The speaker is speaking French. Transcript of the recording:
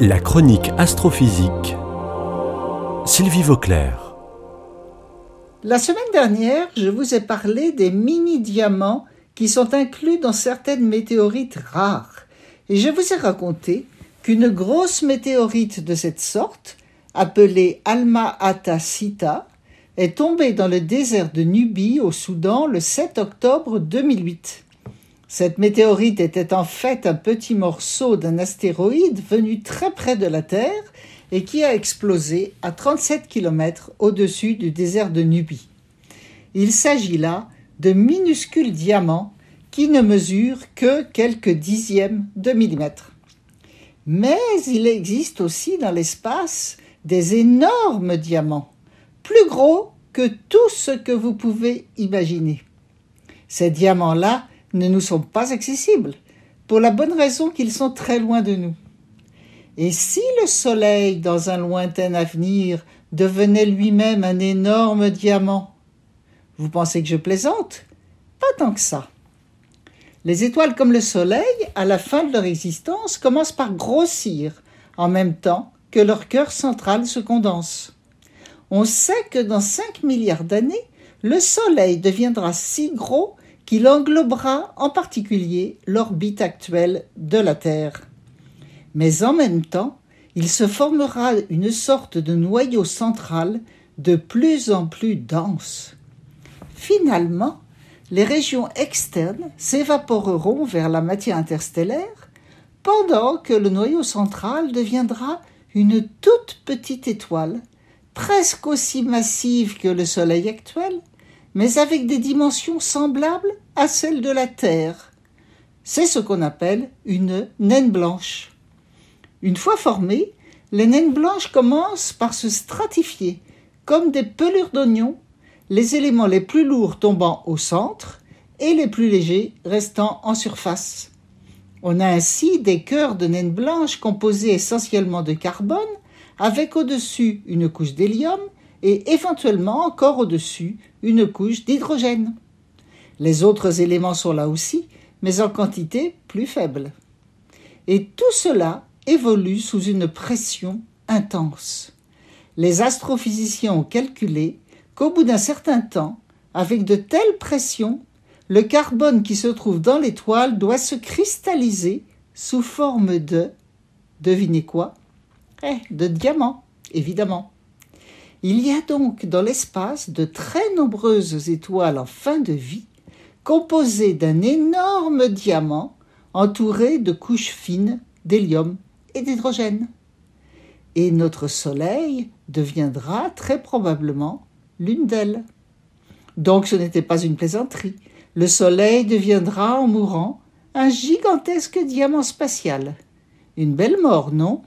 La chronique astrophysique. Sylvie Vauclair. La semaine dernière, je vous ai parlé des mini-diamants qui sont inclus dans certaines météorites rares. Et je vous ai raconté qu'une grosse météorite de cette sorte, appelée Alma Ata Sita, est tombée dans le désert de Nubie au Soudan le 7 octobre 2008. Cette météorite était en fait un petit morceau d'un astéroïde venu très près de la Terre et qui a explosé à 37 km au-dessus du désert de Nubie. Il s'agit là de minuscules diamants qui ne mesurent que quelques dixièmes de millimètre. Mais il existe aussi dans l'espace des énormes diamants, plus gros que tout ce que vous pouvez imaginer. Ces diamants-là ne nous sont pas accessibles, pour la bonne raison qu'ils sont très loin de nous. Et si le Soleil, dans un lointain avenir, devenait lui-même un énorme diamant Vous pensez que je plaisante? Pas tant que ça. Les étoiles comme le Soleil, à la fin de leur existence, commencent par grossir, en même temps que leur cœur central se condense. On sait que dans 5 milliards d'années, le Soleil deviendra si gros qu'il englobera en particulier l'orbite actuelle de la Terre. Mais en même temps, il se formera une sorte de noyau central de plus en plus dense. Finalement, les régions externes s'évaporeront vers la matière interstellaire pendant que le noyau central deviendra une toute petite étoile, presque aussi massive que le Soleil actuel, mais avec des dimensions semblables à celles de la Terre. C'est ce qu'on appelle une naine blanche. Une fois formées, les naines blanches commencent par se stratifier, comme des pelures d'oignons, les éléments les plus lourds tombant au centre et les plus légers restant en surface. On a ainsi des cœurs de naines blanches composés essentiellement de carbone, avec au-dessus une couche d'hélium et éventuellement encore au-dessus une couche d'hydrogène. Les autres éléments sont là aussi, mais en quantité plus faible. Et tout cela évolue sous une pression intense. Les astrophysiciens ont calculé qu'au bout d'un certain temps, avec de telles pressions, le carbone qui se trouve dans l'étoile doit se cristalliser sous forme de, devinez quoi? Eh, De diamants, évidemment. Il y a donc dans l'espace de très nombreuses étoiles en fin de vie, composées d'un énorme diamant entouré de couches fines d'hélium et d'hydrogène. Et notre Soleil deviendra très probablement l'une d'elles. Donc ce n'était pas une plaisanterie. Le Soleil deviendra en mourant un gigantesque diamant spatial. Une belle mort, non?